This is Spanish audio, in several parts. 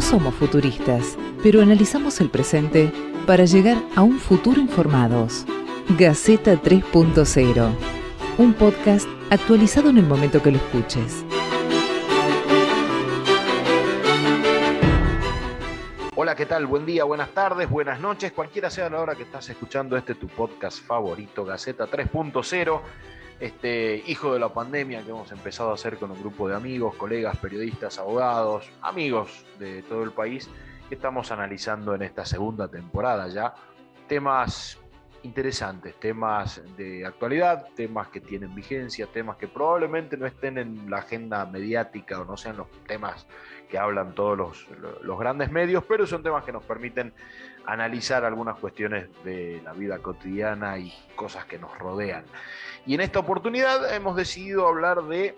No somos futuristas, pero analizamos el presente para llegar a un futuro informados. Gaceta 3.0, un podcast actualizado en el momento que lo escuches. Hola, ¿qué tal? Buen día, buenas tardes, buenas noches, cualquiera sea la hora que estás escuchando este tu podcast favorito, Gaceta 3.0 este hijo de la pandemia que hemos empezado a hacer con un grupo de amigos, colegas, periodistas, abogados, amigos de todo el país, que estamos analizando en esta segunda temporada ya temas interesantes, temas de actualidad, temas que tienen vigencia, temas que probablemente no estén en la agenda mediática o no sean los temas que hablan todos los, los, grandes medios, pero son temas que nos permiten analizar algunas cuestiones de la vida cotidiana y cosas que nos rodean. Y en esta oportunidad hemos decidido hablar de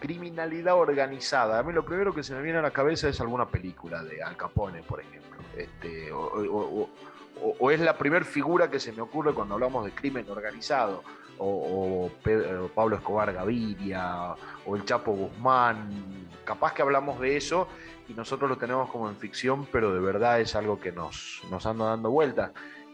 criminalidad organizada. A mí lo primero que se me viene a la cabeza es alguna película de Al Capone, por ejemplo. Este, o, es la primera figura que se me ocurre cuando hablamos de crimen organizado. O, Pablo Escobar Gaviria, o el Chapo Guzmán. Capaz que hablamos de eso y nosotros lo tenemos como en ficción, pero de verdad es algo que nos, nos anda dando vueltas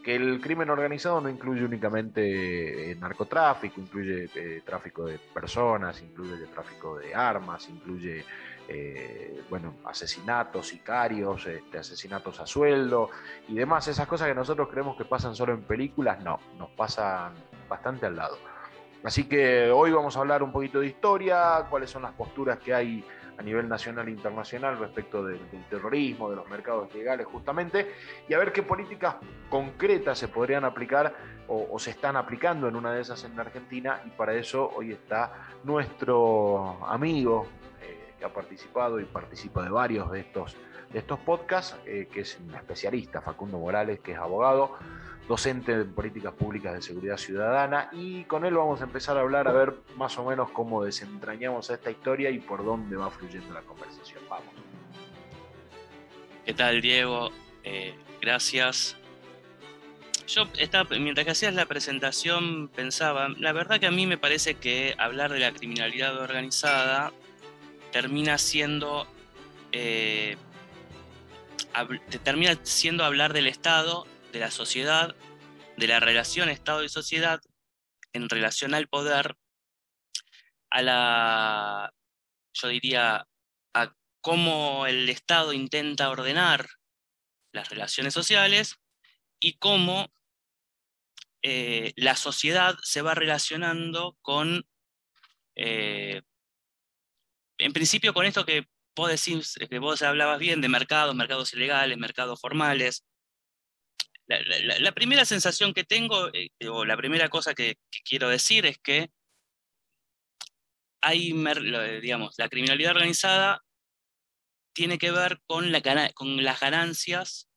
que el crimen organizado no incluye únicamente eh, narcotráfico, incluye eh, tráfico de personas, incluye tráfico de armas, incluye eh, bueno, asesinatos, sicarios, este, asesinatos a sueldo y demás. Esas cosas que nosotros creemos que pasan solo en películas, no, nos pasan bastante al lado. Así que hoy vamos a hablar un poquito de historia, cuáles son las posturas que hay a nivel nacional e internacional respecto del, terrorismo, de los mercados legales justamente, y a ver qué políticas concretas se podrían aplicar o, se están aplicando en una de esas en Argentina, y para eso hoy está nuestro amigo eh, que ha participado y participa de varios de estos, de estos podcasts, eh, que es un especialista, Facundo Morales, que es abogado docente en políticas públicas de seguridad ciudadana y con él vamos a empezar a hablar a ver más o menos cómo desentrañamos esta historia y por dónde va fluyendo la conversación. Vamos. ¿Qué tal, Diego? Eh, gracias. Yo estaba, mientras que hacías la presentación pensaba, la verdad que a mí me parece que hablar de la criminalidad organizada termina siendo eh, termina siendo hablar del Estado de la sociedad, de la relación Estado y sociedad en relación al poder, a la, yo diría, a cómo el Estado intenta ordenar las relaciones sociales y cómo eh, la sociedad se va relacionando con, eh, en principio con esto que vos decís, que vos hablabas bien de mercados, mercados ilegales, mercados formales, la, primera sensación que tengo, eh, o la primera cosa que, quiero decir es que hay, digamos, la criminalidad organizada tiene que ver con, la, con las ganancias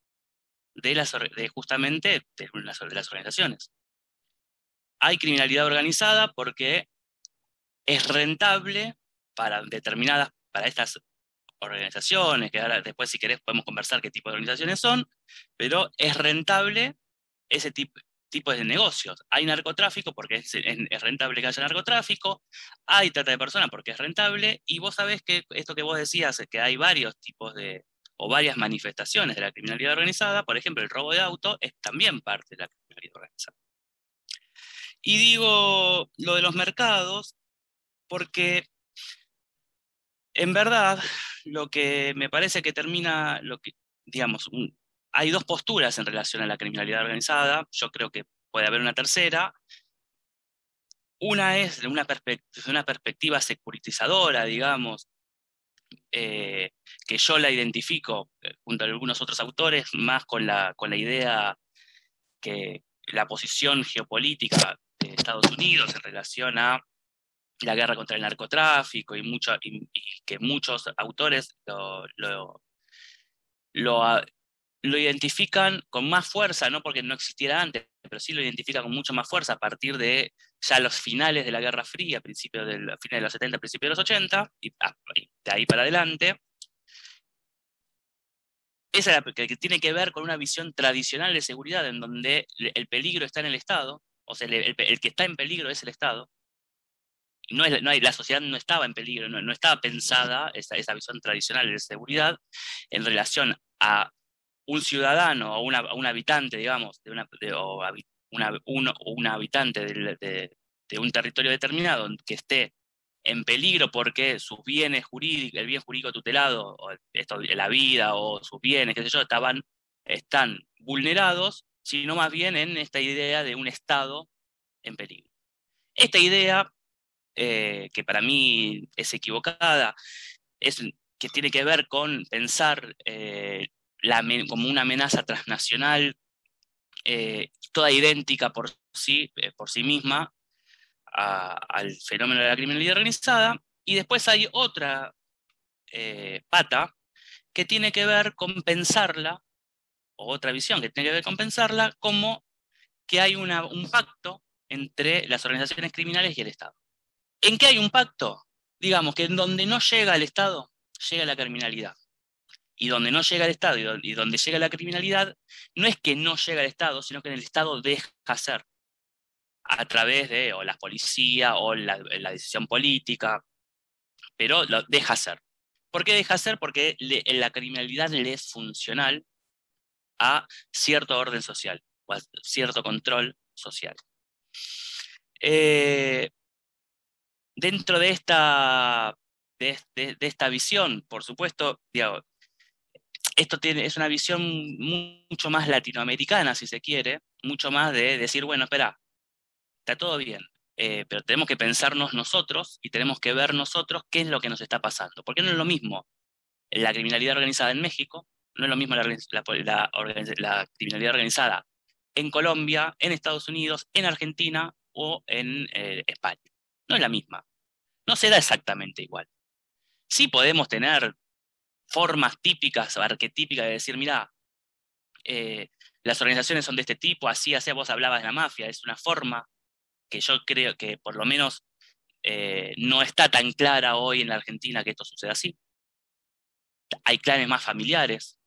de, las, justamente de las, de las organizaciones. Hay criminalidad organizada porque es rentable para determinadas, para estas organizaciones, que ahora después si querés podemos conversar qué tipo de organizaciones son, pero es rentable ese tipo, de negocios. Hay narcotráfico porque es, rentable que haya narcotráfico, hay trata de personas porque es rentable, y vos sabés que esto que vos decías, que hay varios tipos de, o varias manifestaciones de la criminalidad organizada, por ejemplo, el robo de auto es también parte de la criminalidad organizada. Y digo lo de los mercados porque en verdad, lo que me parece que termina, lo que, digamos, hay dos posturas en relación a la criminalidad organizada, yo creo que puede haber una tercera. Una es una, una perspectiva securitizadora, digamos, eh, que yo la identifico eh, junto a algunos otros autores más con la, idea que la posición geopolítica de Estados Unidos en relación a la guerra contra el narcotráfico y, que muchos autores lo, lo, lo, identifican con más fuerza, no porque no existiera antes, pero sí lo identifican con mucho más fuerza a partir de ya los finales de la Guerra Fría, principios del, finales de los 70, principios de los 80, y, de ahí para adelante. Esa que, que tiene que ver con una visión tradicional de seguridad en donde el peligro está en el Estado, o sea, el que está en peligro es el Estado, no, es, no hay, la sociedad no estaba en peligro, no, estaba pensada esa, visión tradicional de seguridad en relación a un ciudadano o una, un habitante, digamos, de una, o una, un habitante de, un territorio determinado que esté en peligro porque sus bienes jurídicos, el bien jurídico tutelado, esto, la vida o sus bienes, qué sé yo, estaban, están vulnerados, sino más bien en esta idea de un Estado en peligro. Esta idea, eh, que para mí es equivocada, es que tiene que ver con pensar eh, como una amenaza transnacional, eh, toda idéntica por sí, por sí misma, al fenómeno de la criminalidad organizada. Y después hay otra pata que tiene que ver con pensarla, o otra visión que tiene que ver con pensarla, como que hay una, un pacto entre las organizaciones criminales y el Estado. ¿En qué hay un pacto? Digamos que en donde no llega el Estado, llega la criminalidad. Y donde no llega el Estado y donde llega la criminalidad, no es que no llega el Estado, sino que el Estado deja hacer a través de o la policía o la, decisión política, pero lo deja hacer. ¿Por qué deja hacer? Porque la criminalidad le es funcional a cierto orden social o a cierto control social. Eh, dentro de esta, de, esta visión, por supuesto, esto es una visión mucho más latinoamericana, si se quiere, mucho más de decir, bueno, espera, está todo bien, eh, pero tenemos que pensarnos nosotros y tenemos que ver nosotros qué es lo que nos está pasando. Porque no es lo mismo la criminalidad organizada en México, no es lo mismo la, criminalidad organizada en Colombia, en Estados Unidos, en Argentina o en eh, España. No es la misma. No se da exactamente igual. Sí podemos tener formas típicas arquetípicas de decir, mira, eh, las organizaciones son de este tipo, así, así vos hablabas de la mafia, es una forma que yo creo que por lo menos eh, no está tan clara hoy en la Argentina que esto suceda así. Hay clanes más familiares,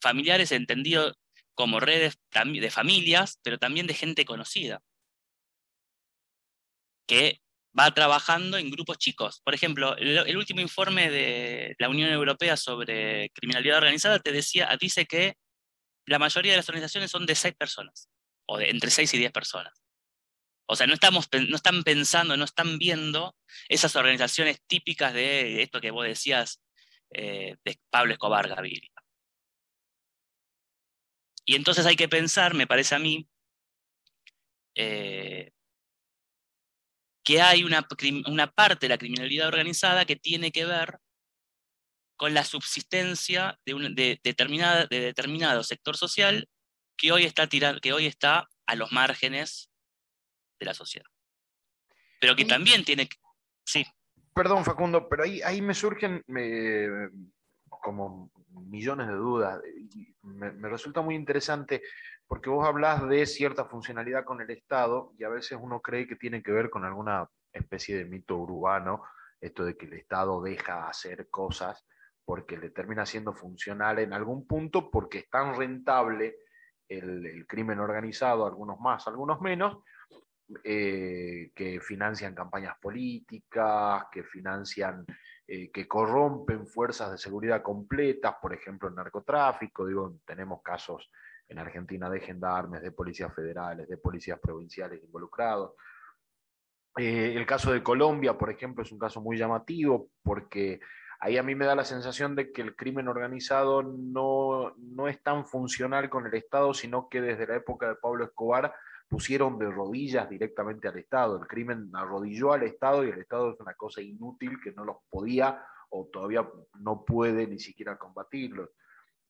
familiares entendido como redes de familias, pero también de gente conocida, que va trabajando en grupos chicos. Por ejemplo, el, último informe de la Unión Europea sobre criminalidad organizada te decía, dice que la mayoría de las organizaciones son de seis personas, o de entre seis y diez personas. O sea, no, estamos, no están pensando, no están viendo esas organizaciones típicas de esto que vos decías eh, de Pablo Escobar Gaviria. Y entonces hay que pensar, me parece a mí, eh, que hay una, una, parte de la criminalidad organizada que tiene que ver con la subsistencia de, un, de, determinada, de determinado sector social que hoy, está que hoy está a los márgenes de la sociedad. Pero que también tiene que... Sí. Perdón, Facundo, pero ahí, ahí me surgen como millones de dudas. Me, me, resulta muy interesante porque vos hablas de cierta funcionalidad con el Estado y a veces uno cree que tiene que ver con alguna especie de mito urbano, esto de que el Estado deja hacer cosas porque le termina siendo funcional en algún punto porque es tan rentable el, crimen organizado, algunos más, algunos menos, eh, que financian campañas políticas, que financian eh, que corrompen fuerzas de seguridad completas, por ejemplo, el narcotráfico, digo, tenemos casos en Argentina de gendarmes, de policías federales, de policías provinciales involucrados. Eh, el caso de Colombia, por ejemplo, es un caso muy llamativo porque ahí a mí me da la sensación de que el crimen organizado no, no es tan funcional con el Estado, sino que desde la época de Pablo Escobar pusieron de rodillas directamente al Estado. El crimen arrodilló al Estado y el Estado es una cosa inútil que no los podía o todavía no puede ni siquiera combatirlos.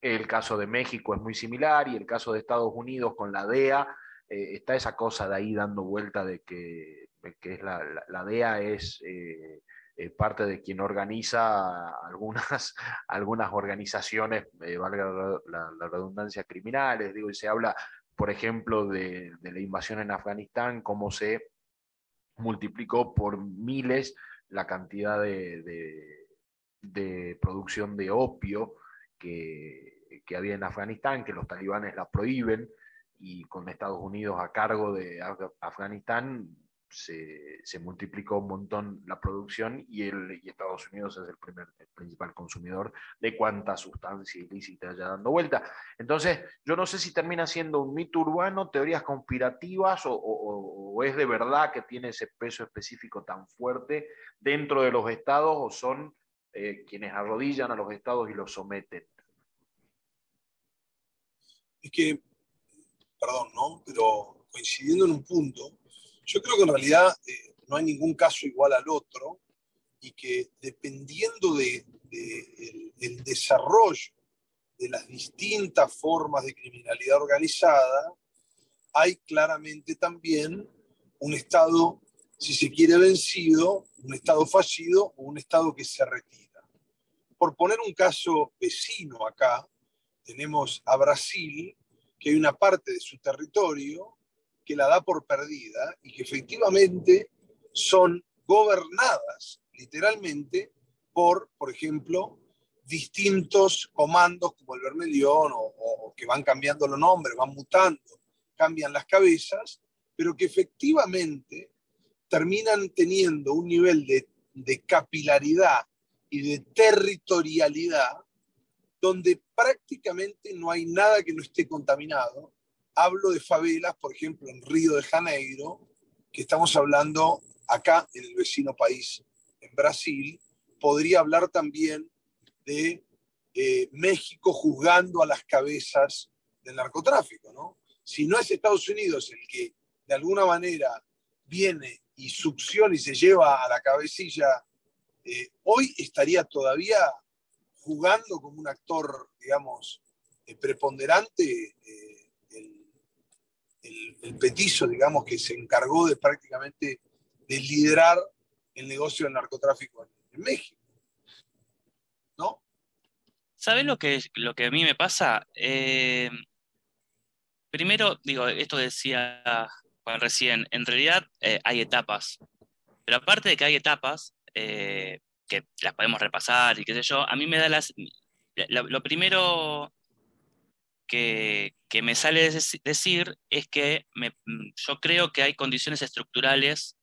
El caso de México es muy similar y el caso de Estados Unidos con la DEA, eh, está esa cosa de ahí dando vuelta de que, que es la, la, DEA es eh, eh, parte de quien organiza algunas, algunas organizaciones, valga la, la, redundancia, criminales, digo, y se habla por ejemplo, de, la invasión en Afganistán, cómo se multiplicó por miles la cantidad de, producción de opio que, había en Afganistán, que los talibanes la prohíben y con Estados Unidos a cargo de Afganistán se, multiplicó un montón la producción y, el, Estados Unidos es el, primer, principal consumidor de cuánta sustancia ilícita haya dando vuelta. Entonces, yo no sé si termina siendo un mito urbano, teorías conspirativas o, es de verdad que tiene ese peso específico tan fuerte dentro de los estados o son eh, quienes arrodillan a los estados y los someten. Es que, perdón, ¿no? Pero coincidiendo en un punto, yo creo que en realidad eh, no hay ningún caso igual al otro y que dependiendo del de, desarrollo de las distintas formas de criminalidad organizada, hay claramente también un Estado, si se quiere, vencido, un Estado fallido o un Estado que se retira. Por poner un caso vecino acá, tenemos a Brasil, que hay una parte de su territorio que la da por perdida y que efectivamente son gobernadas literalmente por, por ejemplo, distintos comandos como el Vermelión o, que van cambiando los nombres, van mutando, cambian las cabezas, pero que efectivamente terminan teniendo un nivel de, de capilaridad y de territorialidad donde prácticamente no hay nada que no esté contaminado hablo de favelas, por ejemplo, en Río de Janeiro, que estamos hablando acá en el vecino país, en Brasil. Podría hablar también de eh, México juzgando a las cabezas del narcotráfico, ¿no? Si no es Estados Unidos el que de alguna manera viene y succiona y se lleva a la cabecilla, eh, hoy estaría todavía jugando como un actor, digamos, eh, preponderante el, petizo, digamos, que se encargó de prácticamente de liderar el negocio del narcotráfico en, México. ¿No? ¿Sabes lo que, lo que a mí me pasa? Eh, primero, digo, esto decía Juan recién, en realidad eh, hay etapas, pero aparte de que hay etapas, eh, que las podemos repasar y qué sé yo, a mí me da las... lo primero que, me sale decir es que mm, yo creo que hay condiciones estructurales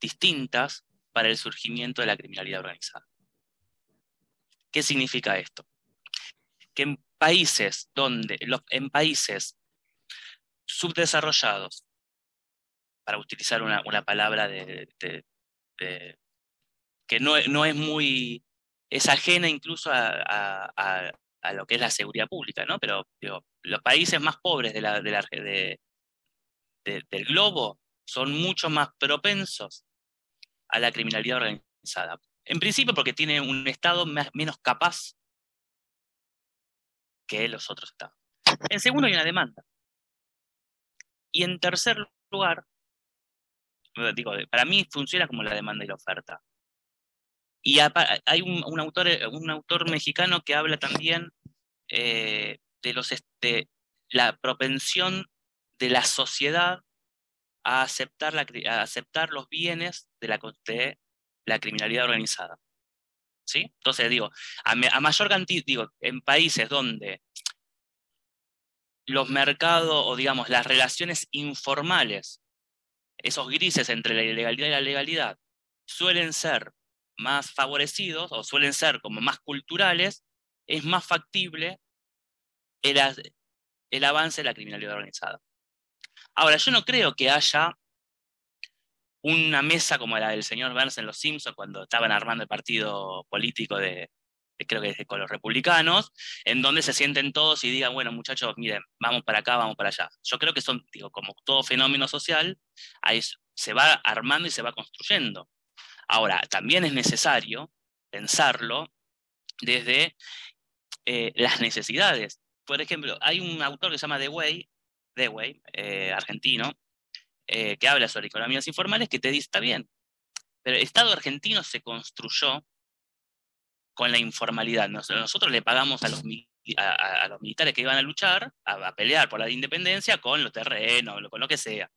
distintas para el surgimiento de la criminalidad organizada. ¿Qué significa esto? Que en países donde, en países subdesarrollados, para utilizar una, palabra de, que no, es muy, es ajena incluso a, a lo que es la seguridad pública, ¿no? Pero los países más pobres del globo son mucho más propensos a la criminalidad organizada. En principio porque tiene un Estado menos capaz que los otros Estados. En segundo hay una demanda. Y en tercer lugar, digo, para mí funciona como la demanda y la oferta. Y hay un, autor, eh, un autor mexicano que habla también eh, de, los, la propensión de la sociedad a aceptar, la, aceptar los bienes de la, la criminalidad organizada. ¿Sí? Entonces, digo, a, mayor cantidad, digo, en países donde los mercados o, digamos, las relaciones informales, esos grises entre la ilegalidad y la legalidad, suelen ser más favorecidos o suelen ser como más culturales, es más factible el, avance de la criminalidad organizada. Ahora, yo no creo que haya una mesa como la del señor Burns en Los Simpsons cuando estaban armando el partido político de, creo que es con los republicanos, en donde se sienten todos y digan, bueno, muchachos, miren, vamos para acá, vamos para allá. Yo creo que son, como todo fenómeno social, ahí se va armando y se va construyendo. Ahora, también es necesario pensarlo desde eh, las necesidades. Por ejemplo, hay un autor que se llama Dewey, Dewey eh, argentino, eh, que habla sobre economías informales, que te dice, está bien, pero el Estado argentino se construyó con la informalidad. nosotros le pagamos a los, militares que iban a luchar, a, pelear por la independencia, con los terrenos, con lo que sea,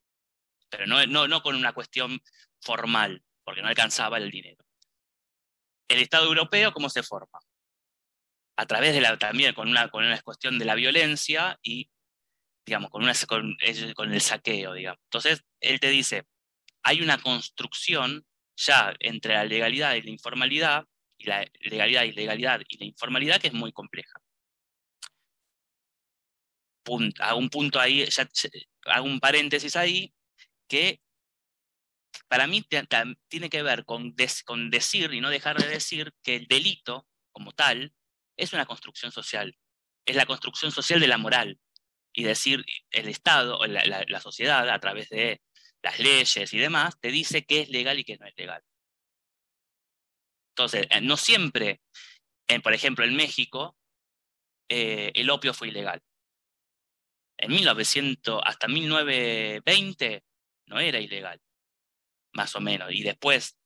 pero no, no con una cuestión formal porque no alcanzaba el dinero. El Estado europeo, ¿cómo se forma? A través de la, también con una, con una cuestión de la violencia y, digamos, con, una, con, el saqueo, digamos. Entonces, él te dice, hay una construcción ya entre la legalidad y la informalidad, y la legalidad y legalidad y la informalidad que es muy compleja. hago un punto ahí, hago un paréntesis ahí, que para mí tiene que ver con, decir y no dejar de decir que el delito como tal es una construcción social, es la construcción social de la moral. Y decir, el Estado, la, la, sociedad, a través de las leyes y demás, te dice qué es legal y qué no es legal. Entonces, eh, no siempre, por ejemplo, en México, eh, el opio fue ilegal. En 1900, hasta 1920, no era ilegal, más o menos. Y después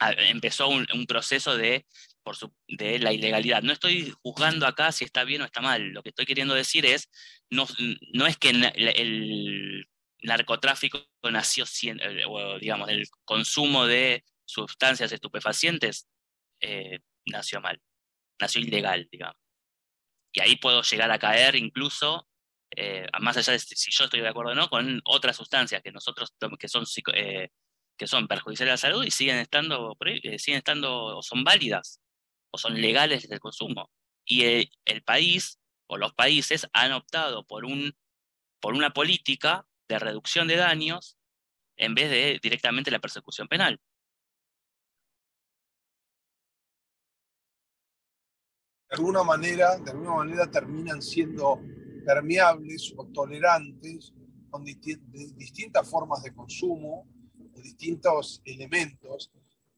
empezó un, proceso de, por de la ilegalidad. No estoy juzgando acá si está bien o está mal. Lo que estoy queriendo decir es, no, no es que el, narcotráfico nació, eh, digamos, el consumo de sustancias estupefacientes eh, nació mal, nació ilegal, digamos. Y ahí puedo llegar a caer incluso, eh, más allá de si yo estoy de acuerdo o no, con otras sustancias que nosotros, que son, eh, que son perjudiciales a la salud y siguen estando, siguen estando, o son válidas, o son legales el consumo. Y el, país, o los países, han optado por, un, por una política de reducción de daños en vez de directamente la persecución penal. de alguna manera, de alguna manera terminan siendo permeables o tolerantes con distintas formas de consumo, de distintos elementos.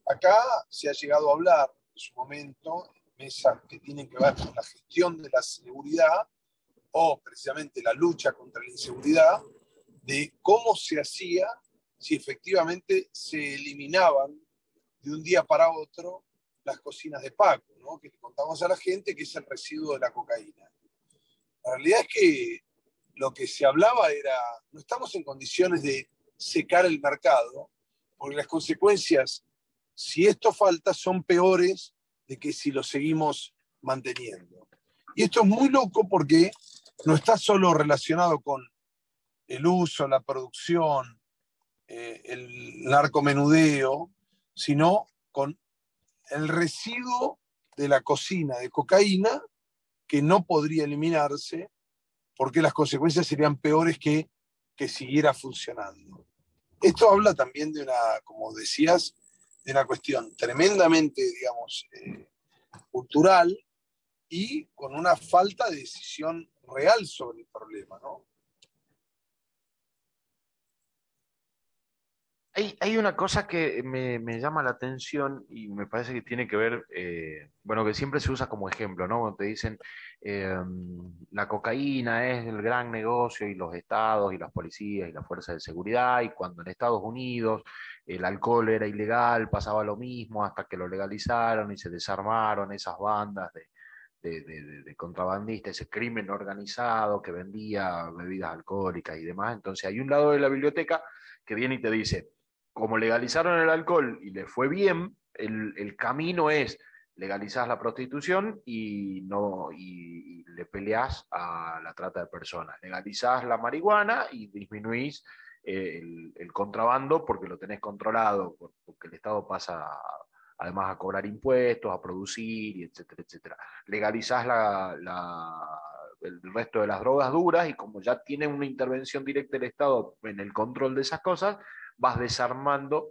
Acá se ha llegado a hablar en su momento, mesas que tienen que ver con la gestión de la seguridad o precisamente la lucha contra la inseguridad, de cómo se hacía si efectivamente se eliminaban de un día para otro las cocinas de Paco, ¿no? que le contamos a la gente que es el residuo de la cocaína. La realidad es que lo que se hablaba era, no estamos en condiciones de secar el mercado, porque las consecuencias, si esto falta, son peores de que si lo seguimos manteniendo. Y esto es muy loco porque no está solo relacionado con el uso, la producción, eh, el narcomenudeo, sino con el residuo de la cocina de cocaína que no podría eliminarse porque las consecuencias serían peores que que siguiera funcionando. Esto habla también de una, como decías, de una cuestión tremendamente, digamos, eh, cultural y con una falta de decisión real sobre el problema, ¿no? Hay, una cosa que me, llama la atención y me parece que tiene que ver, eh, bueno, que siempre se usa como ejemplo, ¿no? Cuando te dicen eh, la cocaína es el gran negocio y los estados y las policías y las fuerzas de seguridad y cuando en Estados Unidos el alcohol era ilegal pasaba lo mismo hasta que lo legalizaron y se desarmaron esas bandas de, de, contrabandistas, ese crimen organizado que vendía bebidas alcohólicas y demás. Entonces hay un lado de la biblioteca que viene y te dice, como legalizaron el alcohol y le fue bien, el, camino es legalizar la prostitución y, no, y, le peleas a la trata de personas. Legalizás la marihuana y disminuís eh, el, contrabando porque lo tenés controlado, porque el Estado pasa además a cobrar impuestos, a producir, etcétera, etcétera. Legalizás el resto de las drogas duras y como ya tiene una intervención directa del Estado en el control de esas cosas, vas desarmando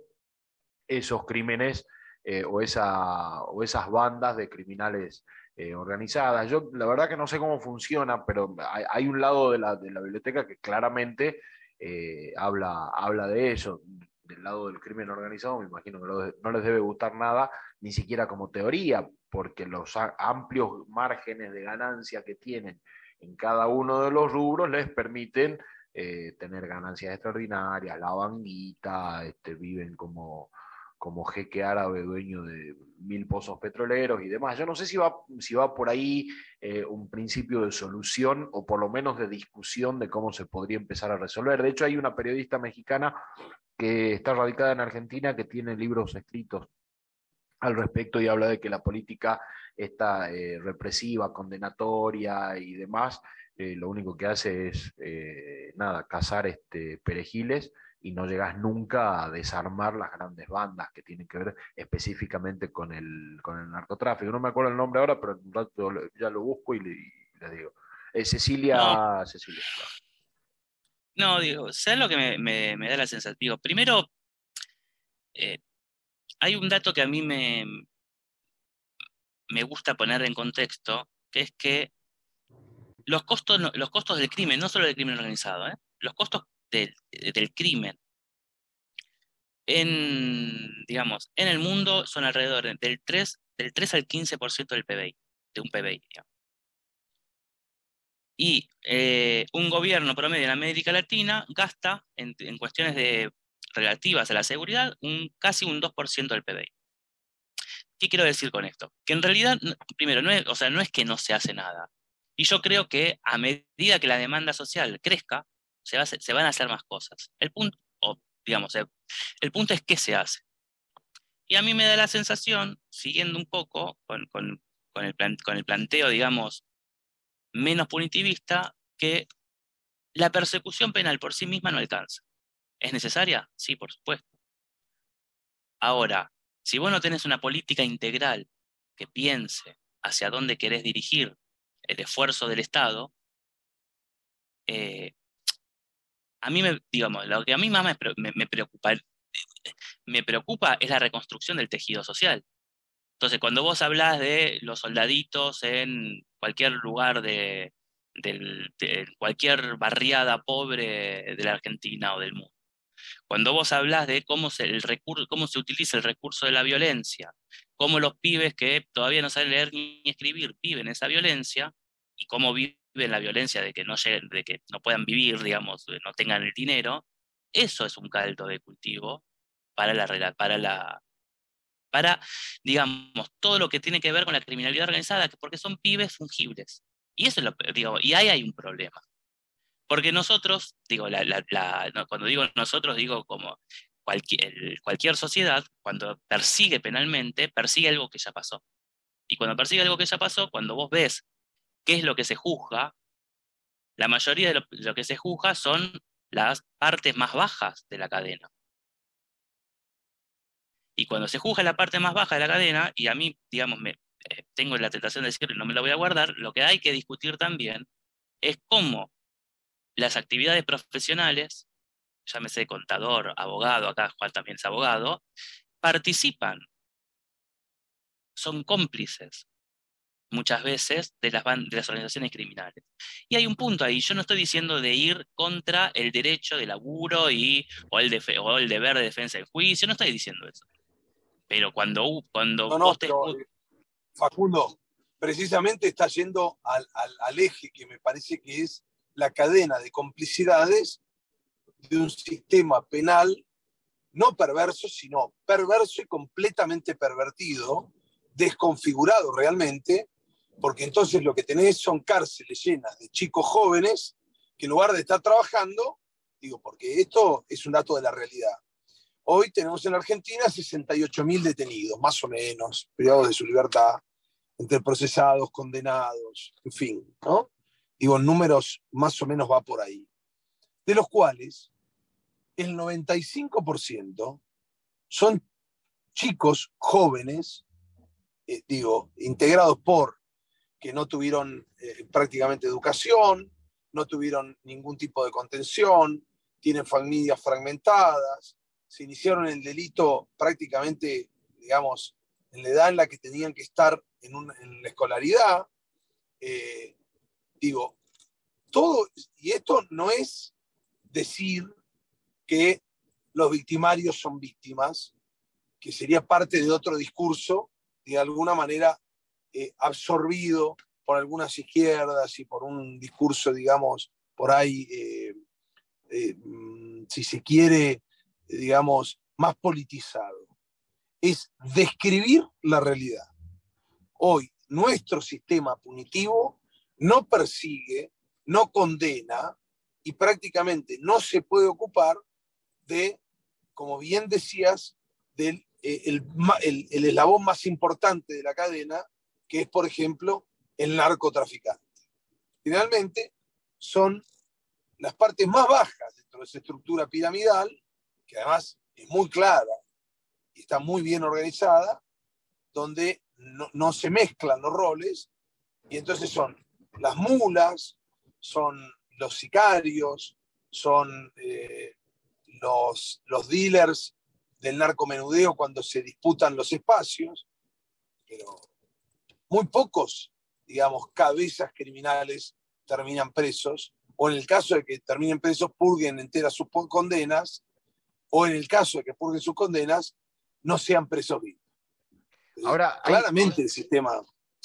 esos crímenes eh, o, esa, o, esas bandas de criminales eh, organizadas. Yo la verdad que no sé cómo funciona, pero hay, un lado de la, de la, biblioteca que claramente eh, habla, habla de eso. Del lado del crimen organizado, me imagino que no les debe gustar nada, ni siquiera como teoría, porque los amplios márgenes de ganancia que tienen en cada uno de los rubros les permiten eh, tener ganancias extraordinarias, la banguita, este, viven como, como jeque árabe dueño de mil pozos petroleros y demás. Yo no sé si va, si va por ahí eh, un principio de solución o por lo menos de discusión de cómo se podría empezar a resolver. De hecho, hay una periodista mexicana que está radicada en Argentina que tiene libros escritos al respecto y habla de que la política está eh, represiva, condenatoria y demás, eh, lo único que hace es, eh, nada, cazar este, perejiles y no llegas nunca a desarmar las grandes bandas que tienen que ver específicamente con el, con el narcotráfico. No me acuerdo el nombre ahora, pero ya lo busco y le, digo. Cecilia. No. Cecilia. No, digo, ¿sabes lo que me, da la sensación? Digo, primero, eh, hay un dato que a mí me, me gusta poner en contexto, que es que los costos, los costos del crimen, no solo del crimen organizado, ¿eh? los costos del, crimen en, digamos, en el mundo son alrededor del 3, del 3 al 15% del PBI, de un PBI. Y eh, un gobierno promedio en América Latina gasta en, cuestiones relativas a la seguridad un, casi un 2% del PBI. ¿Qué quiero decir con esto? Que en realidad, primero, o sea, no es que no se hace nada. Y yo creo que a medida que la demanda social crezca, se, van a hacer más cosas. El punto, digamos, el, punto es qué se hace. Y a mí me da la sensación, siguiendo un poco con, el, con el planteo, digamos, menos punitivista, que la persecución penal por sí misma no alcanza. ¿Es necesaria? Sí, por supuesto. Ahora, si vos no tenés una política integral que piense hacia dónde querés dirigir el esfuerzo del Estado, eh, a mí, me, digamos, lo que a mí más me, preocupa, me preocupa es la reconstrucción del tejido social. Entonces, cuando vos hablas de los soldaditos en cualquier lugar de, cualquier barriada pobre de la Argentina o del mundo, cuando vos hablas de cómo se, el cómo se utiliza el recurso de la violencia, cómo los pibes que todavía no saben leer ni escribir viven esa violencia y cómo viven la violencia de que no lleguen, de que no puedan vivir, digamos, no tengan el dinero, eso es un caldo de cultivo para la para la para digamos todo lo que tiene que ver con la criminalidad organizada, porque son pibes fungibles. Y eso es lo digo, y ahí hay un problema. Porque nosotros, digo, cuando digo nosotros, digo como cualquier, sociedad, cuando persigue penalmente, persigue algo que ya pasó. Y cuando persigue algo que ya pasó, cuando vos ves qué es lo que se juzga, la mayoría de lo, que se juzga son las partes más bajas de la cadena. Y cuando se juzga la parte más baja de la cadena, y a mí, digamos, eh, tengo la tentación de decir, no me lo voy a guardar, lo que hay que discutir también es cómo las actividades profesionales, llámese contador, abogado, acá Juan también es abogado, participan, son cómplices muchas veces de las, de las organizaciones criminales. Y hay un punto ahí, yo no estoy diciendo de ir contra el derecho de laburo y, o, el, o el deber de defensa del juicio, no estoy diciendo eso. Pero cuando, cuando vos te... Eh, Facundo, precisamente está yendo al, al eje que me parece que es la cadena de complicidades de un sistema penal no perverso, sino perverso y completamente pervertido, desconfigurado realmente, porque entonces lo que tenés son cárceles llenas de chicos jóvenes que en lugar de estar trabajando, digo, porque esto es un dato de la realidad. Hoy tenemos en Argentina 68.000 detenidos, más o menos, privados de su libertad, entre procesados, condenados, en fin, ¿no? Digo, números más o menos va por ahí. De los cuales el 95% son chicos jóvenes, eh, digo, integrados por que no tuvieron eh, prácticamente educación, no tuvieron ningún tipo de contención, tienen familias fragmentadas, se iniciaron el delito prácticamente, digamos, en la edad en la que tenían que estar en, la escolaridad. Eh, digo, todo, y esto no es decir que los victimarios son víctimas, que sería parte de otro discurso, de alguna manera eh, absorbido por algunas izquierdas y por un discurso, digamos, por ahí, eh, eh, mm, si se quiere, digamos, más politizado. Es describir la realidad. Hoy nuestro sistema punitivo no persigue, no condena y prácticamente no se puede ocupar de, como bien decías, del el, el eslabón más importante de la cadena, que es, por ejemplo, el narcotraficante. Finalmente, son las partes más bajas dentro de esa estructura piramidal que además es muy clara y está muy bien organizada, donde no, se mezclan los roles, y entonces son las mulas, son los sicarios, son eh, los, los dealers del narcomenudeo cuando se disputan los espacios, pero muy pocos, digamos, cabezas criminales terminan presos, o en el caso de que terminen presos, purguen enteras sus condenas, o en el caso de que purguen sus condenas, no sean presos vivos. Ahora, claramente el sistema,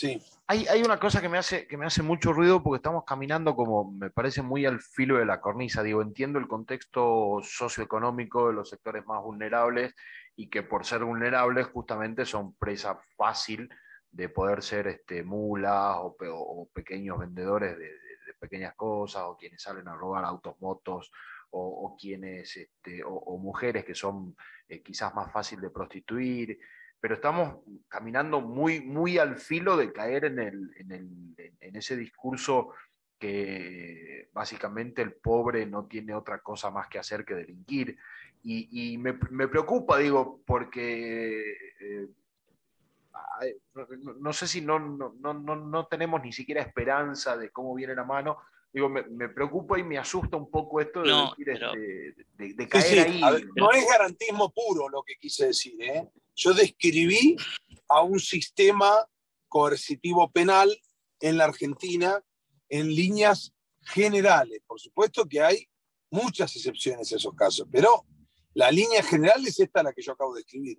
sí. Hay, hay, una cosa que me, hace, que me hace mucho ruido porque estamos caminando como, me parece, muy al filo de la cornisa. Digo, entiendo el contexto socioeconómico de los sectores más vulnerables y que por ser vulnerables justamente son presa fácil de poder ser este, mulas o, pequeños vendedores de, pequeñas cosas o quienes salen a robar autos, motos o, quienes, este, o, mujeres que son eh, quizás más fácil de prostituir pero estamos caminando muy, muy al filo de caer en, el, en, el, en ese discurso que básicamente el pobre no tiene otra cosa más que hacer que delinquir. Y, y me, me, preocupa, digo, porque eh, no, sé si no, no, no, no tenemos ni siquiera esperanza de cómo viene la mano, digo, me, me, preocupa y me asusta un poco esto de, decir, de, caer ahí. no es garantismo puro lo que quise decir. ¿eh? Yo describí a un sistema coercitivo penal en la Argentina en líneas generales. Por supuesto que hay muchas excepciones a esos casos, pero la línea general es esta la que yo acabo de escribir.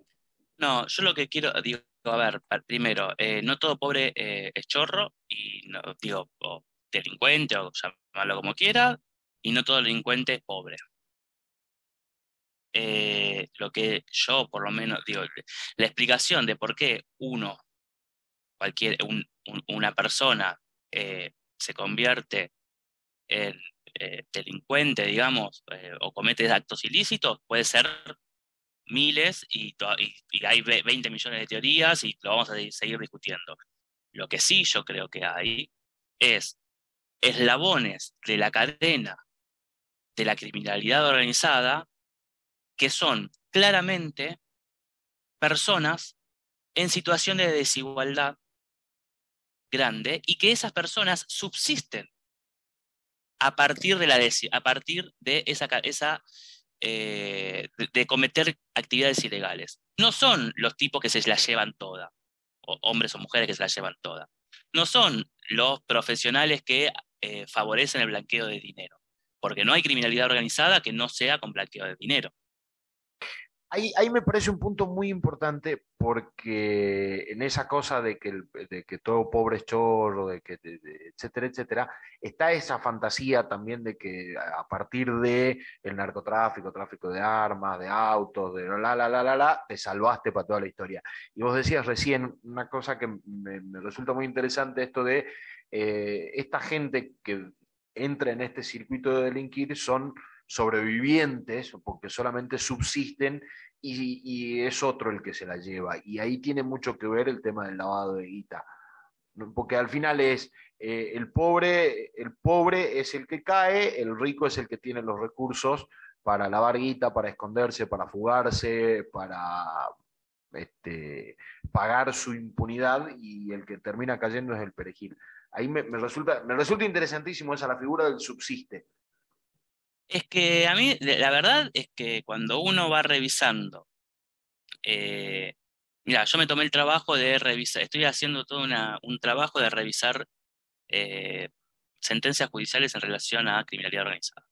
No, yo lo que quiero, digo, a ver, primero, eh, no todo pobre eh, es chorro, y no, digo, delincuente o llamarlo como quiera, y no todo delincuente es pobre. Eh, lo que yo, por lo menos, digo, la explicación de por qué uno, cualquier, una persona eh, se convierte en eh, delincuente, digamos, o comete actos ilícitos, puede ser miles y, y, hay 20 millones de teorías y lo vamos a seguir discutiendo. Lo que sí yo creo que hay es eslabones de la cadena de la criminalidad organizada que son claramente personas en situación de desigualdad grande y que esas personas subsisten a partir de, la a partir de esa, esa eh, de, cometer actividades ilegales. No son los tipos que se las llevan todas, o hombres o mujeres que se las llevan todas. No son los profesionales que eh, favorecen el blanqueo de dinero, porque no hay criminalidad organizada que no sea con blanqueo de dinero. Ahí, ahí, me parece un punto muy importante porque en esa cosa de que, de que todo pobre es chorro, de que, etcétera, etcétera, está esa fantasía también de que a partir de el narcotráfico, tráfico de armas, de autos, de la, la, la, la, la, te salvaste para toda la historia. Y vos decías recién una cosa que me, me resulta muy interesante, esto de eh, esta gente que entra en este circuito de delinquir son sobrevivientes porque solamente subsisten y, es otro el que se la lleva. Y ahí tiene mucho que ver el tema del lavado de guita. Porque al final es eh, el, pobre, el pobre es el que cae, el rico es el que tiene los recursos para lavar guita, para esconderse, para fugarse, para este, pagar su impunidad y el que termina cayendo es el perejil ahí me, resulta, me resulta interesantísimo esa la figura del subsiste. Es que a mí, la verdad es que cuando uno va revisando, eh, mira, yo me tomé el trabajo de revisar, estoy haciendo todo un trabajo de revisar eh, sentencias judiciales en relación a criminalidad organizada.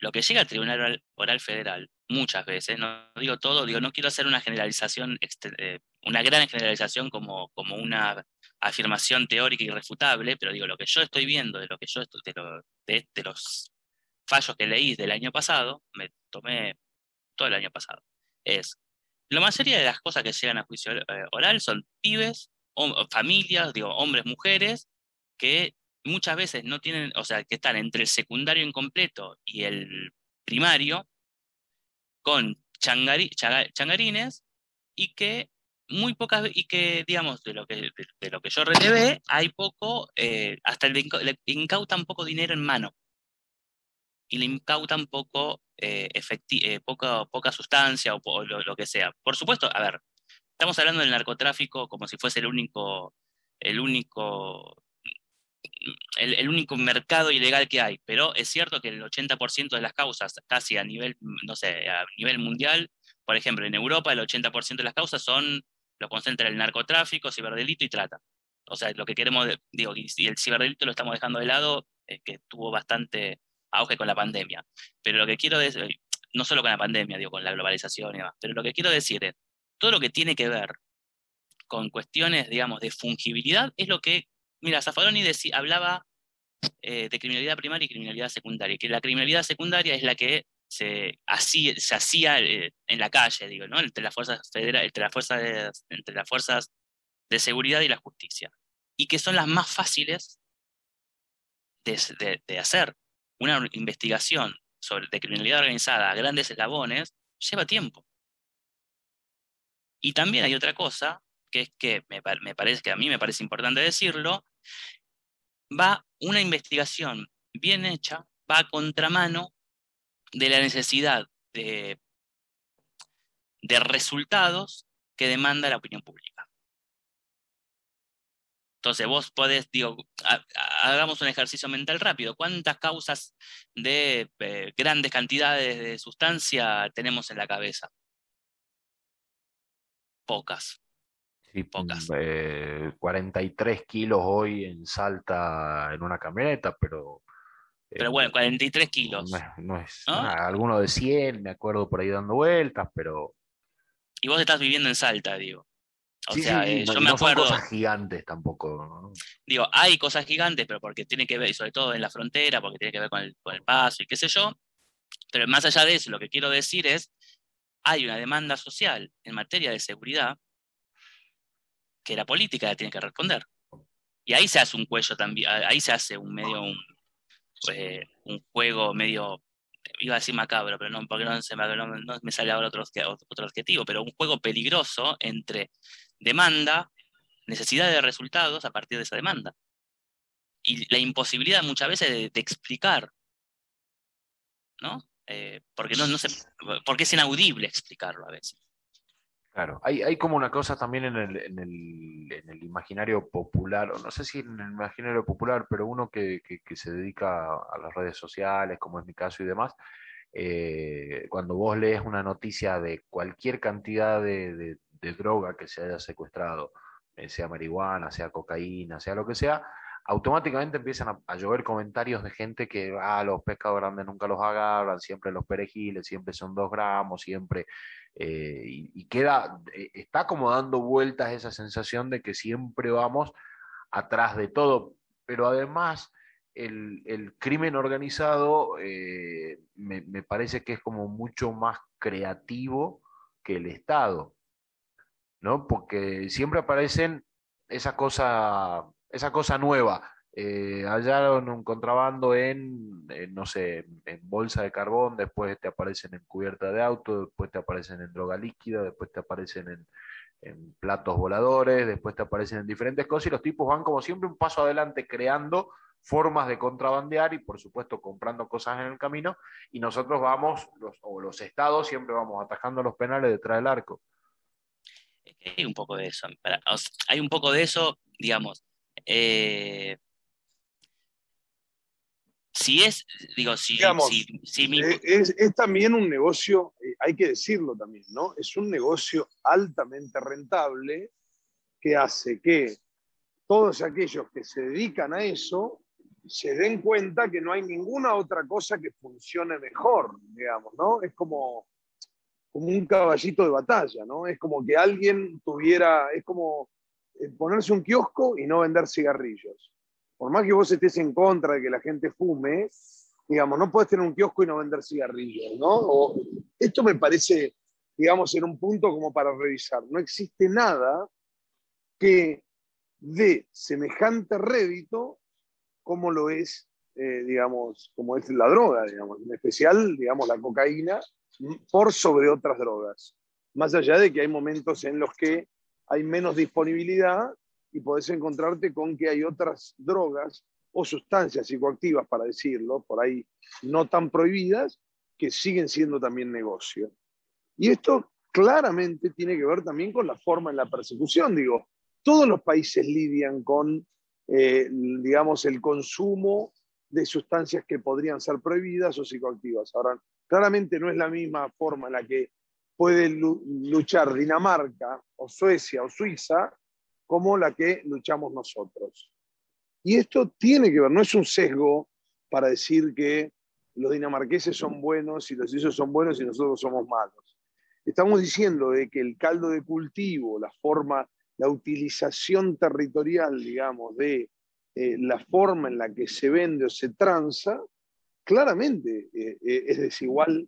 Lo que llega al Tribunal Oral Federal, muchas veces, no digo todo, digo, no quiero hacer una generalización, eh, una gran generalización como, como una afirmación teórica irrefutable, pero digo, lo que yo estoy viendo de lo que yo de, de, los fallos que leí del año pasado, me tomé todo el año pasado, es la mayoría de las cosas que llegan a juicio eh, oral son pibes, familias, digo, hombres, mujeres, que muchas veces no tienen, o sea, que están entre el secundario incompleto y el primario, con changarines, y que muy pocas y que digamos de lo que de, lo que yo relevé hay poco eh, hasta le, incautan poco dinero en mano y le incautan poco eh, eh, poca, poca sustancia o, lo, que sea. Por supuesto, a ver, estamos hablando del narcotráfico como si fuese el único, el único, el, único mercado ilegal que hay, pero es cierto que el 80% de las causas, casi a nivel, no sé, a nivel mundial, por ejemplo, en Europa el 80% de las causas son, lo concentra el narcotráfico, ciberdelito y trata. O sea, lo que queremos, digo, y el ciberdelito lo estamos dejando de lado, es que tuvo bastante auge con la pandemia. Pero lo que quiero decir, no solo con la pandemia, digo, con la globalización y demás, pero lo que quiero decir es, todo lo que tiene que ver con cuestiones, digamos, de fungibilidad es lo que, mira, Zaffaroni hablaba eh, de criminalidad primaria y criminalidad secundaria, que la criminalidad secundaria es la que se, hacía, se hacía eh, en la calle, digo, ¿no? entre las fuerzas federales, entre las fuerzas de, entre las fuerzas de seguridad y la justicia, y que son las más fáciles de hacer una investigación sobre, de criminalidad organizada a grandes eslabones lleva tiempo. Y también hay otra cosa, que es que me, parece que a mí me parece importante decirlo, va una investigación bien hecha, va a contramano de la necesidad de, de resultados que demanda la opinión pública. Entonces vos podés, digo, hagamos un ejercicio mental rápido. ¿Cuántas causas de eh, grandes cantidades de sustancia tenemos en la cabeza? Pocas. Sí, pocas. 43 eh, kilos hoy en Salta en una camioneta, pero... Pero bueno, 43 eh, kilos. No es, alguno de 100, me acuerdo por ahí dando vueltas, pero... Y vos estás viviendo en Salta, digo. O sea, eh, yo me acuerdo. Son cosas gigantes tampoco. Digo, hay cosas gigantes, pero porque tiene que ver, y sobre todo en la frontera, porque tiene que ver con el, con el paso y qué sé yo. Pero más allá de eso, lo que quiero decir es, hay una demanda social en materia de seguridad que la política tiene que responder. Y ahí se hace un cuello también, ahí se hace un medio, un, pues, un juego medio, iba a decir macabro, pero no, porque no, se me, no me sale ahora otro, otro adjetivo, pero un juego peligroso entre demanda, necesidad de resultados a partir de esa demanda. Y la imposibilidad muchas veces de, explicar, ¿no? Eh, porque, no, no porque es inaudible explicarlo a veces. Claro, hay, hay como una cosa también en el, en, el, en el, imaginario popular, o no sé si en el imaginario popular, pero uno que, que, se dedica a las redes sociales, como es mi caso y demás, eh, cuando vos lees una noticia de cualquier cantidad de droga que se haya secuestrado, eh, sea marihuana, sea cocaína, sea lo que sea, automáticamente empiezan a, llover comentarios de gente que ah, los pescados grandes nunca los agarran, siempre los perejiles, siempre son dos gramos, siempre. Eh, y, queda, eh, está como dando vueltas esa sensación de que siempre vamos atrás de todo, pero además el, el crimen organizado me, me, parece que es como mucho más creativo que el Estado. ¿No? Porque siempre aparecen esa cosa, esa cosa nueva. Eh, hallaron un contrabando en, no sé, en bolsa de carbón, después te aparecen en cubierta de auto, después te aparecen en droga líquida, después te aparecen en, en platos voladores, después te aparecen en diferentes cosas y los tipos van como siempre un paso adelante creando formas de contrabandear y por supuesto comprando cosas en el camino y nosotros vamos, los, o los estados siempre vamos atajando los penales detrás del arco hay un poco de eso. Hay un poco de eso, digamos. Eh, si es, digo, si, eh, es, también un negocio, eh, hay que decirlo también, ¿no? Es un negocio altamente rentable que hace que todos aquellos que se dedican a eso se den cuenta que no hay ninguna otra cosa que funcione mejor, digamos, ¿no? Es como, como un caballito de batalla, ¿no? Es como que alguien tuviera, es como eh, ponerse un kiosco y no vender cigarrillos. Por más que vos estés en contra de que la gente fume, digamos, no puedes tener un kiosco y no vender cigarrillos, ¿no? esto me parece, digamos, en un punto como para revisar. No existe nada que dé semejante rédito como lo es, eh, digamos, como es la droga, digamos, en especial, digamos, la cocaína, por sobre otras drogas. Más allá de que hay momentos en los que hay menos disponibilidad y podés encontrarte con que hay otras drogas o sustancias psicoactivas, para decirlo, por ahí no tan prohibidas, que siguen siendo también negocio. Y esto claramente tiene que ver también con la forma en la persecución. Digo, todos los países lidian con, eh, digamos, el consumo de sustancias que podrían ser prohibidas o psicoactivas. Ahora, claramente no es la misma forma en la que puede luchar Dinamarca o Suecia o Suiza como la que luchamos nosotros. Y esto tiene que ver, no es un sesgo para decir que los dinamarqueses son buenos y los suizos son buenos y nosotros somos malos. Estamos diciendo de que el caldo de cultivo, la forma, la utilización territorial, digamos, de eh, la forma en la que se vende o se tranza, claramente eh, eh, es desigual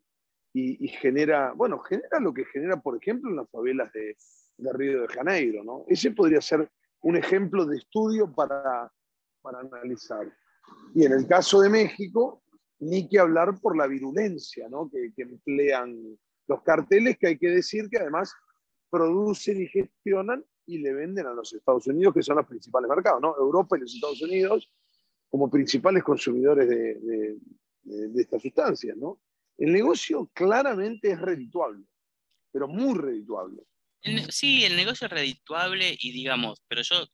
y, genera, bueno, genera lo que genera, por ejemplo, en las favelas de, de Río de Janeiro, ¿no? Ese podría ser un ejemplo de estudio para, para analizar. Y en el caso de México, ni que hablar por la virulencia ¿no? que, emplean los carteles, que hay que decir que además producen y gestionan y le venden a los Estados Unidos, que son los principales mercados, ¿no? Europa y los Estados Unidos como principales consumidores de, de, estas sustancias, ¿no? El negocio claramente es redituable, pero muy redituable. Sí, el negocio es redituable y digamos, pero yo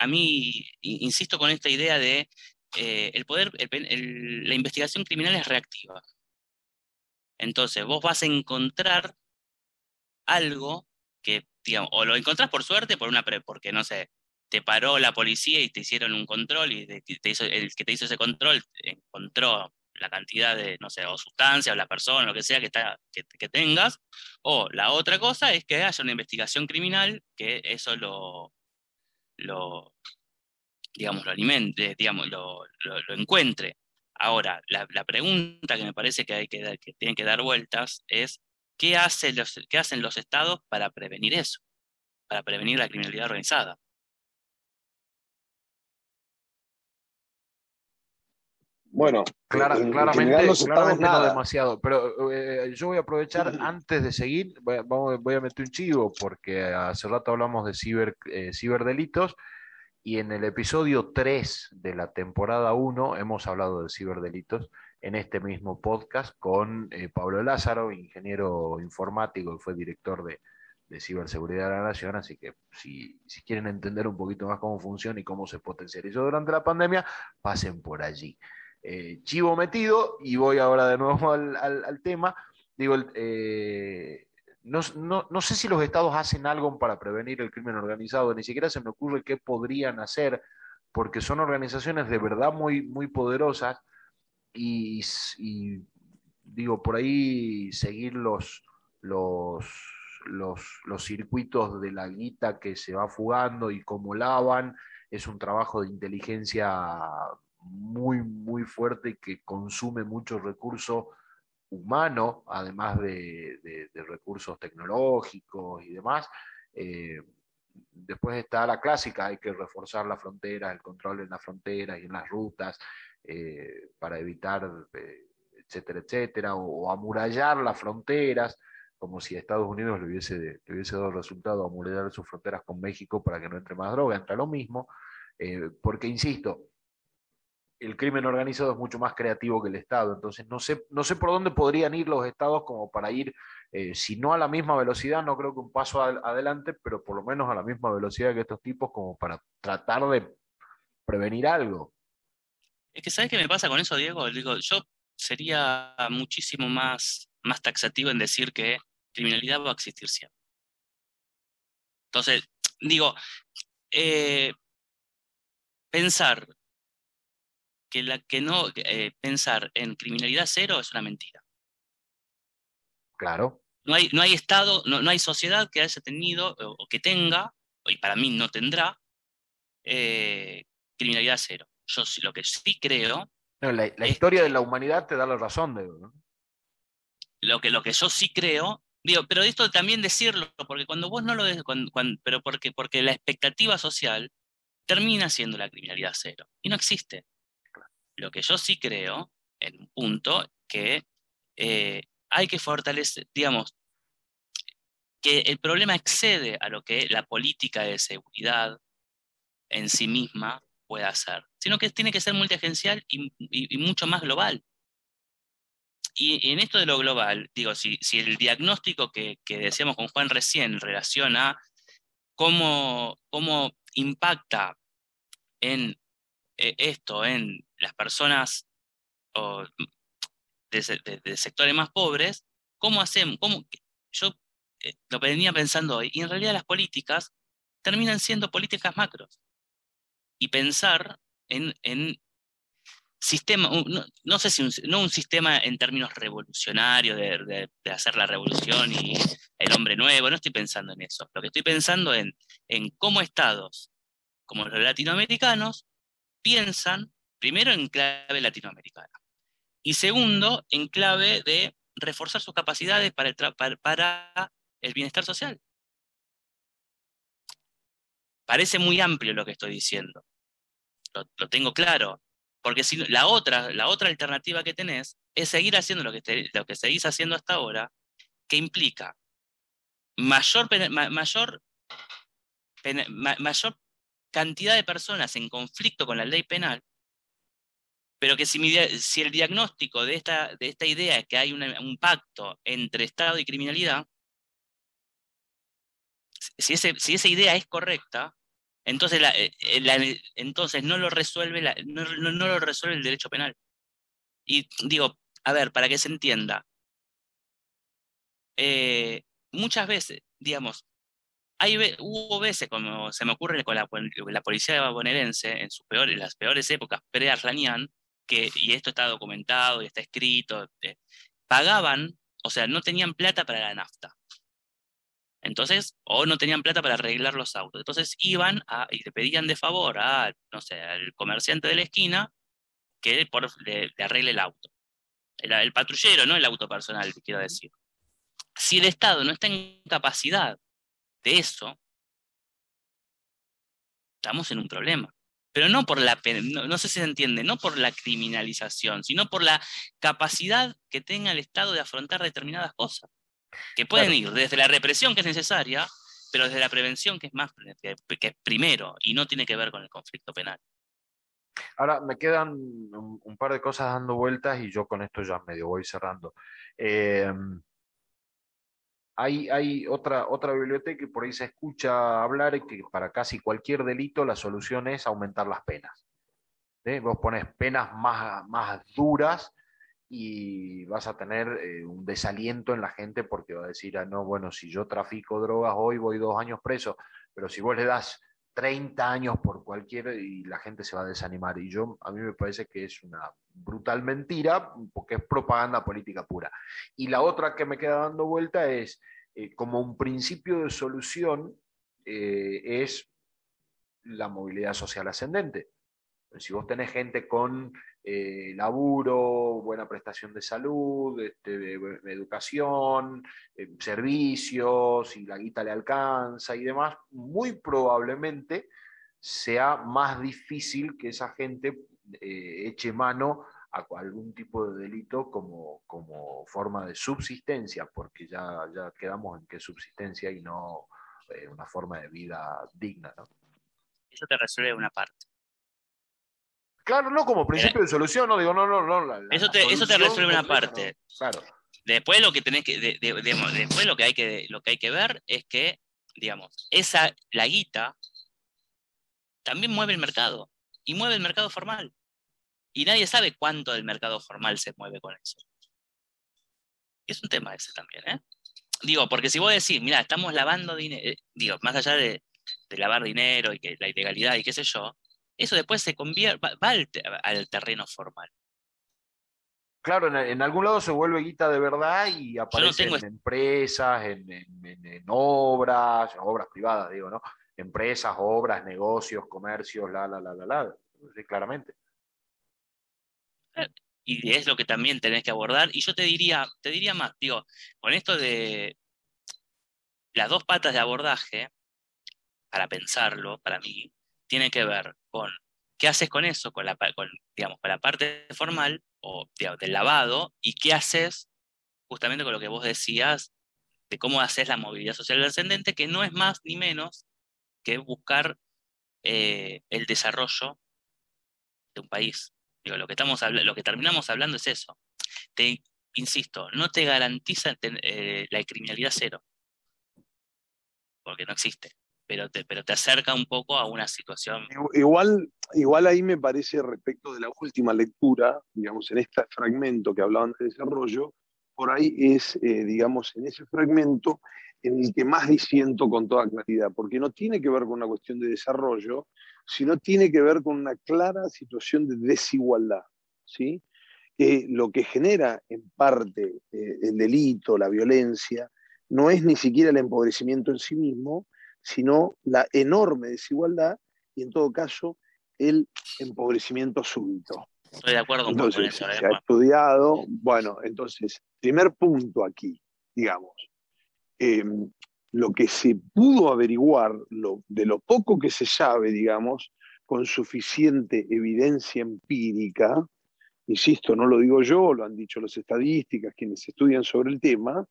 a mí insisto con esta idea de eh, el poder, la investigación criminal es reactiva. Entonces, vos vas a encontrar algo que, digamos, o lo encontrás por suerte, por una porque no sé, te paró la policía y te hicieron un control y el que te hizo ese control encontró la cantidad de, no sé, o sustancia, o la persona, lo que sea que, está, que, tengas, o la otra cosa es que haya una investigación criminal que eso lo, lo digamos, lo alimente, digamos, lo, lo, encuentre. Ahora, la, la, pregunta que me parece que, hay que, que tienen que dar vueltas es, ¿qué, hace los, ¿qué hacen los estados para prevenir eso? Para prevenir la criminalidad organizada. Bueno, claramente, no demasiado, pero eh, yo voy a aprovechar antes de seguir, voy a, voy a, meter un chivo porque hace rato hablamos de ciber, eh, ciberdelitos y en el episodio 3 de la temporada 1 hemos hablado de ciberdelitos en este mismo podcast con eh, Pablo Lázaro, ingeniero informático y fue director de, de ciberseguridad de la nación, así que si, si, quieren entender un poquito más cómo funciona y cómo se potencializó durante la pandemia, pasen por allí. Eh, chivo metido y voy ahora de nuevo al, tema. Digo, eh, no, sé si los estados hacen algo para prevenir el crimen organizado, ni siquiera se me ocurre qué podrían hacer, porque son organizaciones de verdad muy, muy poderosas y, digo, por ahí seguir los, los, los, circuitos de la guita que se va fugando y cómo lavan, es un trabajo de inteligencia muy, muy fuerte que consume mucho recurso humano, además de, recursos tecnológicos y demás. Eh, después está la clásica, hay que reforzar la frontera, el control en las fronteras y en las rutas eh, para evitar, eh, etcétera, etcétera, o, amurallar las fronteras, como si a Estados Unidos le hubiese, le hubiese dado resultado amurallar sus fronteras con México para que no entre más droga, entra lo mismo, porque, insisto, el crimen organizado es mucho más creativo que el Estado. Entonces, no sé, no sé por dónde podrían ir los estados como para ir, eh, si no a la misma velocidad, no creo que un paso adelante, pero por lo menos a la misma velocidad que estos tipos, como para tratar de prevenir algo. Es que, ¿sabes qué me pasa con eso, Diego? Digo, yo sería muchísimo más, más taxativo en decir que criminalidad va a existir siempre. Entonces, digo, eh, pensar que, la, que no eh, pensar en criminalidad cero es una mentira. Claro. No hay, no hay Estado, no, no hay sociedad que haya tenido o, que tenga, y para mí no tendrá, eh, criminalidad cero. Yo lo que sí creo. la, historia de la humanidad te da la razón, de, Lo que, lo que yo sí creo Digo, pero esto también decirlo, porque cuando vos no lo des, pero porque, porque la expectativa social termina siendo la criminalidad cero. Y no existe. Lo que yo sí creo, en un punto, que eh, hay que fortalecer, digamos, que el problema excede a lo que la política de seguridad en sí misma puede hacer, sino que tiene que ser multiagencial y, mucho más global. y, en esto de lo global, digo, si, el diagnóstico que, decíamos con Juan recién relaciona cómo, cómo impacta en esto en las personas de, sectores más pobres, ¿cómo hacemos? Cómo, yo eh, lo venía pensando hoy, y en realidad las políticas terminan siendo políticas macros. Y pensar en, en sistema, no, sé si un, no un sistema en términos revolucionarios, de, de, hacer la revolución y el hombre nuevo, no estoy pensando en eso. Lo que estoy pensando en, en cómo estados como los latinoamericanos piensan primero en clave latinoamericana y segundo en clave de reforzar sus capacidades para el, para el bienestar social. Parece muy amplio lo que estoy diciendo. Lo, tengo claro. Porque si, la, otra, la otra alternativa que tenés es seguir haciendo lo que, lo que seguís haciendo hasta ahora, que implica mayor, mayor, mayor cantidad de personas en conflicto con la ley penal, pero que si, el diagnóstico de esta, de esta idea es que hay un pacto entre Estado y criminalidad, si, ese, si esa idea es correcta, entonces, eh, eh, entonces no, lo resuelve no, lo resuelve el derecho penal. Y digo, a ver, para que se entienda, eh, muchas veces, digamos, hay, hubo veces, como se me ocurre con la, la policía bonaerense, en sus peores, las peores épocas pre-Arlanian, que, y esto está documentado y está escrito, eh, pagaban, o sea, no tenían plata para la nafta. Entonces, o no tenían plata para arreglar los autos. Entonces iban a, y le pedían de favor a, no sé, al comerciante de la esquina que por, le, arregle el auto. El, el patrullero, no el auto personal, quiero decir. Si el Estado no está en capacidad de eso, estamos en un problema. Pero no por la, no, no sé si se entiende, no por la criminalización, sino por la capacidad que tenga el Estado de afrontar determinadas cosas, que pueden ir desde la represión que es necesaria, pero desde la prevención que es más que, es primero y no tiene que ver con el conflicto penal. Ahora, me quedan un, par de cosas dando vueltas y yo con esto ya medio voy cerrando. Eh, hay, otra, otra biblioteca que por ahí se escucha hablar que para casi cualquier delito la solución es aumentar las penas. Vos pones penas más, más duras y vas a tener eh, un desaliento en la gente porque va a decir, ah, no, bueno, si yo trafico drogas hoy voy dos años preso, pero si vos le das 30 años por cualquier y la gente se va a desanimar. Y yo, a mí me parece que es una brutal mentira porque es propaganda política pura. Y la otra que me queda dando vuelta es, eh, como un principio de solución, eh, es la movilidad social ascendente. Si vos tenés gente con eh, laburo, buena prestación de salud, este, educación, eh, servicios, y la guita le alcanza y demás, muy probablemente sea más difícil que esa gente eh, eche mano a algún tipo de delito como, como forma de subsistencia, porque ya, ya quedamos en que subsistencia y no una forma de vida digna. Eso te resuelve una parte. Claro, no como principio de solución, no digo, no, no, no. eso, te, eso te resuelve una parte. claro. Después lo que tenés que, después lo que hay que, lo que hay que ver es que, digamos, esa, la guita también mueve el mercado y mueve el mercado formal. Y nadie sabe cuánto del mercado formal se mueve con eso. Es un tema ese también, ¿eh? Digo, porque si vos decís, mira, estamos lavando dinero, eh, digo, más allá de, de lavar dinero y que la ilegalidad y qué sé yo, eso después se convierte, va, al, terreno formal. Claro, en, algún lado se vuelve guita de verdad y aparece en empresas, en, obras, obras privadas, digo, ¿no? Empresas, obras, negocios, comercios, la, la, la, la, la, claramente. Y es lo que también tenés que abordar. Y yo te diría, te diría más, digo, con esto de las dos patas de abordaje, para pensarlo, para mí, tiene que ver con qué haces con eso, con la, digamos, con la parte formal o del lavado, y qué haces justamente con lo que vos decías de cómo haces la movilidad social ascendente, que no es más ni menos que buscar eh, el desarrollo de un país. Lo, que estamos lo que terminamos hablando es eso. insisto, no te garantiza eh, la criminalidad cero, porque no existe, pero te, acerca un poco a una situación. Igual, igual ahí me parece respecto de la última lectura, digamos, en este fragmento que hablaban de desarrollo, por ahí es, eh, digamos, en ese fragmento en el que más disiento con toda claridad, porque no tiene que ver con una cuestión de desarrollo, sino tiene que ver con una clara situación de desigualdad, ¿sí? que lo que genera en parte eh, el delito, la violencia, no es ni siquiera el empobrecimiento en sí mismo, sino la enorme desigualdad y en todo caso el empobrecimiento súbito. Estoy de acuerdo con eso. Se ha estudiado, bueno, entonces, primer punto aquí, digamos, em, lo que se pudo averiguar, lo, de lo poco que se sabe, digamos, con suficiente evidencia empírica, insisto, no lo digo yo, lo han dicho las estadísticas, quienes estudian sobre el tema,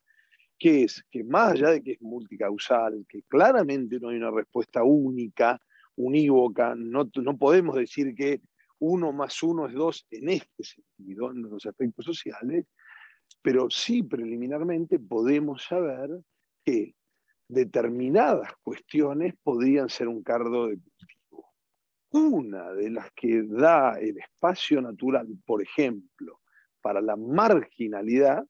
que es que más allá de que es multicausal, que claramente no hay una respuesta única, unívoca, no, no podemos decir que uno más uno es dos en este sentido, en los aspectos sociales, pero sí preliminarmente podemos saber que determinadas cuestiones podrían ser un cardo de una de las que da el espacio natural, por ejemplo, para la marginalidad,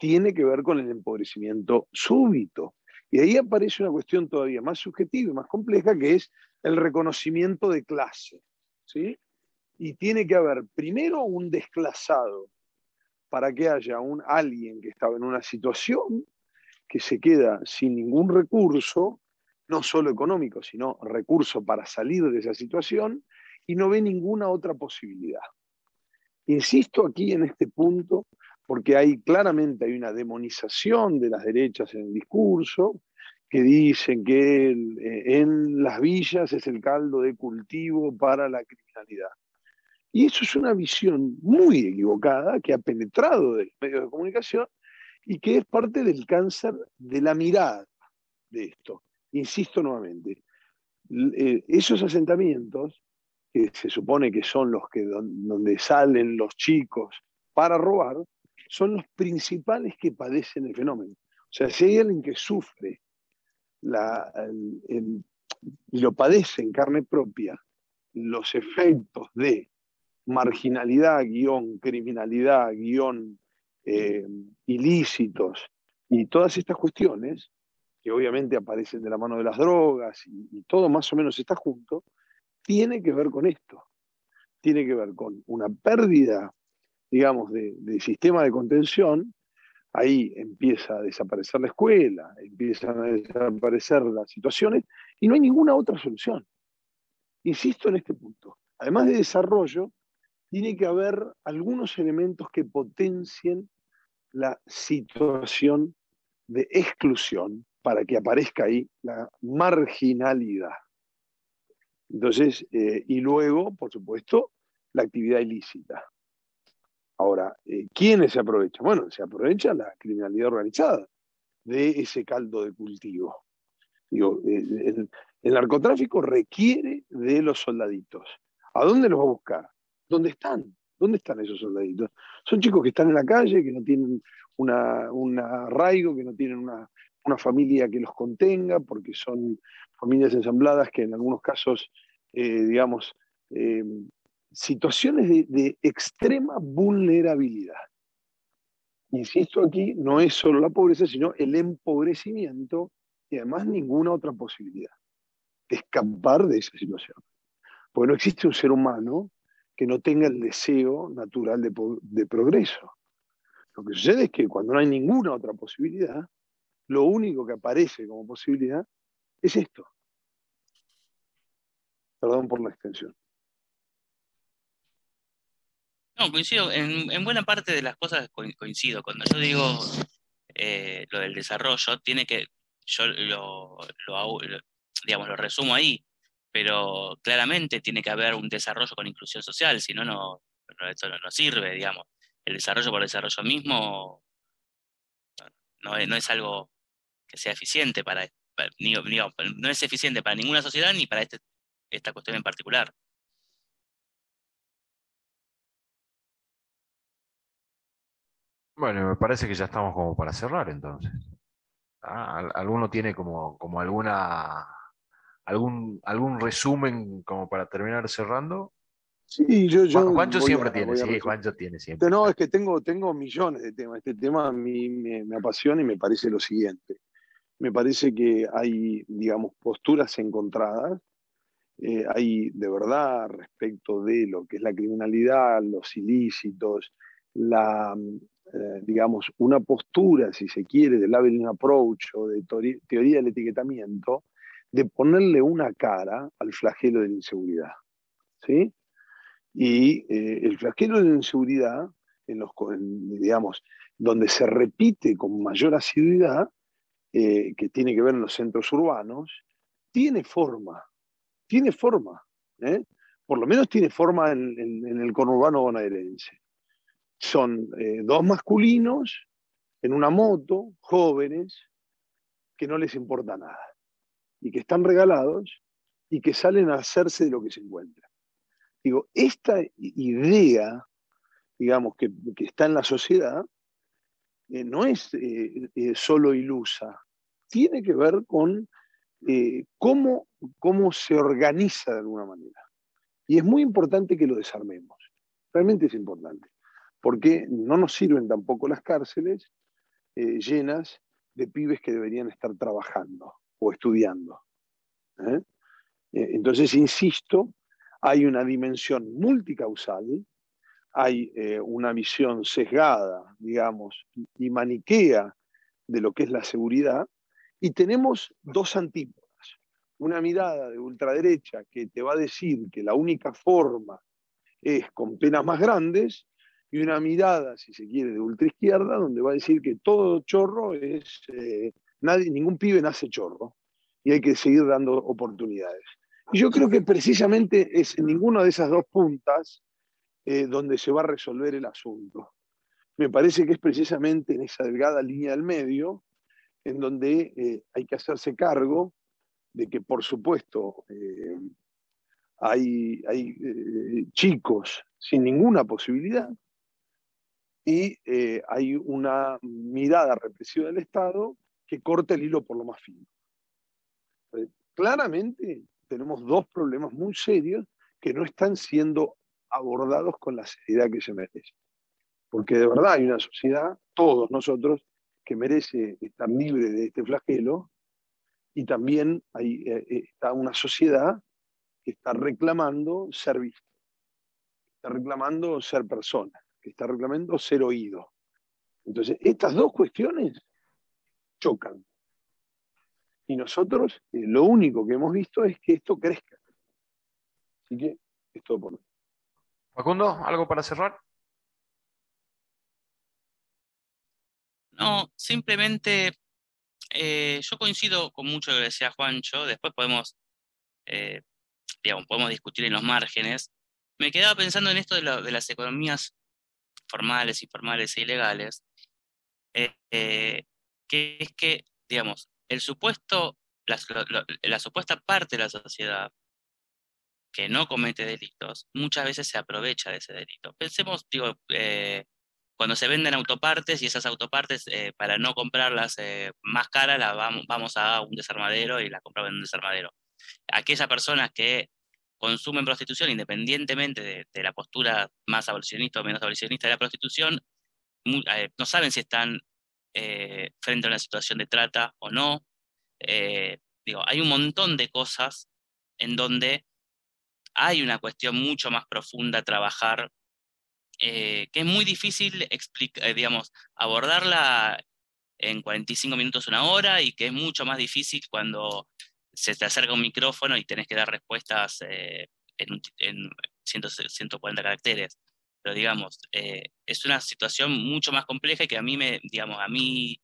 tiene que ver con el empobrecimiento súbito. Y ahí aparece una cuestión todavía más subjetiva y más compleja, que es el reconocimiento de clase. ¿sí? Y tiene que haber primero un desclasado para que haya un, alguien que estaba en una situación que se queda sin ningún recurso no solo económico, sino recurso para salir de esa situación y no ve ninguna otra posibilidad. Insisto aquí en este punto porque hay claramente hay una demonización de las derechas en el discurso que dicen que eh, en las villas es el caldo de cultivo para la criminalidad. Y eso es una visión muy equivocada que ha penetrado de los medios de comunicación y que es parte del cáncer de la mirada de esto insisto nuevamente, eh, esos asentamientos, que se supone que son los que donde salen los chicos para robar, son los principales que padecen el fenómeno. O sea, si hay alguien que sufre y lo padece en carne propia, los efectos de marginalidad, guion, criminalidad, guion, eh, ilícitos y todas estas cuestiones, que obviamente aparecen de la mano de las drogas y, todo más o menos está junto, tiene que ver con esto. Tiene que ver con una pérdida, digamos, de, sistema de contención. Ahí empieza a desaparecer la escuela, empiezan a desaparecer las situaciones y no hay ninguna otra solución. Insisto en este punto. Además de desarrollo, tiene que haber algunos elementos que potencien la situación de exclusión para que aparezca ahí la marginalidad. Entonces, eh, y luego, por supuesto, la actividad ilícita. Ahora, eh, ¿quiénes se aprovechan? Bueno, se aprovecha la criminalidad organizada de ese caldo de cultivo. Digo, eh, el, narcotráfico requiere de los soldaditos. ¿A dónde los va a buscar? ¿Dónde están? ¿Dónde están esos soldaditos? Son chicos que están en la calle, que no tienen una, un arraigo, que no tienen una familia que los contenga, porque son familias ensambladas que en algunos casos, eh, digamos, eh, situaciones de, de, extrema vulnerabilidad. Insisto aquí, no es solo la pobreza, sino el empobrecimiento y además ninguna otra posibilidad de escapar de esa situación. Porque no existe un ser humano que no tenga el deseo natural de, de progreso. Lo que sucede es que cuando no hay ninguna otra posibilidad, lo único que aparece como posibilidad es esto. Perdón por la extensión. No, coincido. En, buena parte de las cosas coincido. Cuando yo digo eh, lo del desarrollo, tiene que. Yo lo, digamos, lo resumo ahí, pero claramente tiene que haber un desarrollo con inclusión social, si no, no, esto no, sirve, digamos. El desarrollo por el desarrollo mismo no, no es algo que sea eficiente para, no es eficiente para ninguna sociedad ni para este, esta cuestión en particular. Bueno, me parece que ya estamos como para cerrar entonces. Ah, ¿Alguno tiene como, como alguna algún, algún resumen como para terminar cerrando? Sí, yo, yo Juancho siempre tiene, sí, Juancho tiene siempre. No, es que tengo, tengo millones de temas. Este tema a mí me, me apasiona y me parece lo siguiente. Me parece que hay, digamos, posturas encontradas. Eh, hay de verdad respecto de lo que es la criminalidad, los ilícitos, la, eh, digamos, una postura, si se quiere, de labeling approach o de teoría del etiquetamiento, de ponerle una cara al flagelo de la inseguridad. ¿sí? Y eh, el flagelo de la inseguridad, en los, digamos, donde se repite con mayor asiduidad, eh, que tiene que ver en los centros urbanos, tiene forma, tiene forma, ¿eh? por lo menos tiene forma en, el conurbano bonaerense. Son dos masculinos en una moto, jóvenes, que no les importa nada y que están regalados y que salen a hacerse de lo que se encuentra. Digo, esta idea, digamos, que, está en la sociedad, eh, no es eh, eh, solo ilusa, tiene que ver con cómo, cómo se organiza de alguna manera. Y es muy importante que lo desarmemos, realmente es importante, porque no nos sirven tampoco las cárceles llenas de pibes que deberían estar trabajando o estudiando. Entonces, insisto, hay una dimensión multicausal, hay eh, una visión sesgada, digamos, y maniquea de lo que es la seguridad, y tenemos dos antípodas. Una mirada de ultraderecha que te va a decir que la única forma es con penas más grandes, y una mirada, si se quiere, de ultraizquierda, donde va a decir que todo chorro es, eh, nadie, ningún pibe nace chorro, y hay que seguir dando oportunidades. Y yo creo que precisamente es en ninguna de esas dos puntas eh, donde se va a resolver el asunto. Me parece que es precisamente en esa delgada línea del medio en donde eh, hay que hacerse cargo de que, por supuesto, hay, hay chicos sin ninguna posibilidad y hay una mirada represiva del Estado que corta el hilo por lo más fino. Claramente tenemos dos problemas muy serios que no están siendo abordados con la seriedad que se merece. Porque de verdad hay una sociedad, todos nosotros, que merece estar libre de este flagelo, y también hay, eh, eh, está una sociedad que está reclamando ser vista, está reclamando ser persona, que está reclamando ser oído. Entonces, estas dos cuestiones chocan. Y nosotros eh, lo único que hemos visto es que esto crezca. Así que es todo por mí. Facundo, ¿algo para cerrar? No, simplemente eh, yo coincido con mucho lo que decía Juancho, después podemos, eh, digamos, podemos discutir en los márgenes. Me quedaba pensando en esto de, de las economías formales, informales e ilegales, que es que, digamos, el supuesto, la, supuesta parte de la sociedad que no comete delitos, muchas veces se aprovecha de ese delito. Pensemos, digo, eh, cuando se venden autopartes y esas autopartes, eh, para no comprarlas eh, más caras, las vamos, vamos a un desarmadero y la compramos en un desarmadero. Aquellas personas que consumen prostitución, independientemente de, la postura más abolicionista o menos abolicionista de la prostitución, no saben si están eh, frente a una situación de trata o no. Eh, digo, hay un montón de cosas en donde hay una cuestión mucho más profunda a trabajar, eh, que es muy difícil digamos, abordarla en 45 minutos, una hora, y que es mucho más difícil cuando se te acerca un micrófono y tenés que dar respuestas en, en 140 caracteres pero digamos, eh, es una situación mucho más compleja y que a mí me, digamos, a mí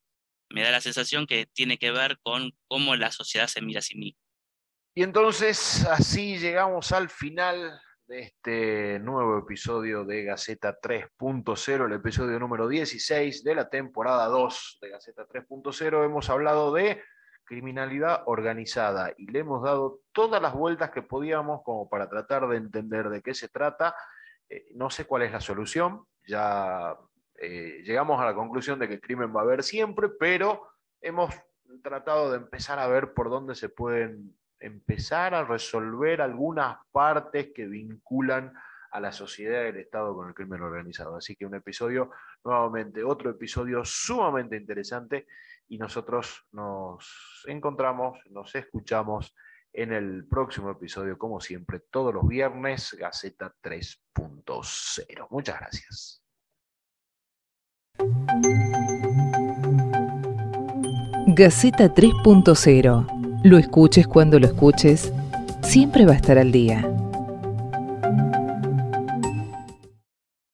me da la sensación que tiene que ver con cómo la sociedad se mira a sí misma. Y entonces así llegamos al final de este nuevo episodio de Gaceta 3.0, el episodio número 16 de la temporada 2 de Gaceta 3.0. Hemos hablado de criminalidad organizada y le hemos dado todas las vueltas que podíamos como para tratar de entender de qué se trata eh, no sé cuál es la solución, ya eh, llegamos a la conclusión de que el crimen va a haber siempre, pero hemos tratado de empezar a ver por dónde se pueden empezar a resolver algunas partes que vinculan a la sociedad y el Estado con el crimen organizado. Así que un episodio, nuevamente, otro episodio sumamente interesante y nosotros nos encontramos, nos escuchamos en el próximo episodio, como siempre, todos los viernes, Gaceta 3.0. Muchas gracias. Gaceta 3.0. Lo escuches cuando lo escuches, siempre va a estar al día.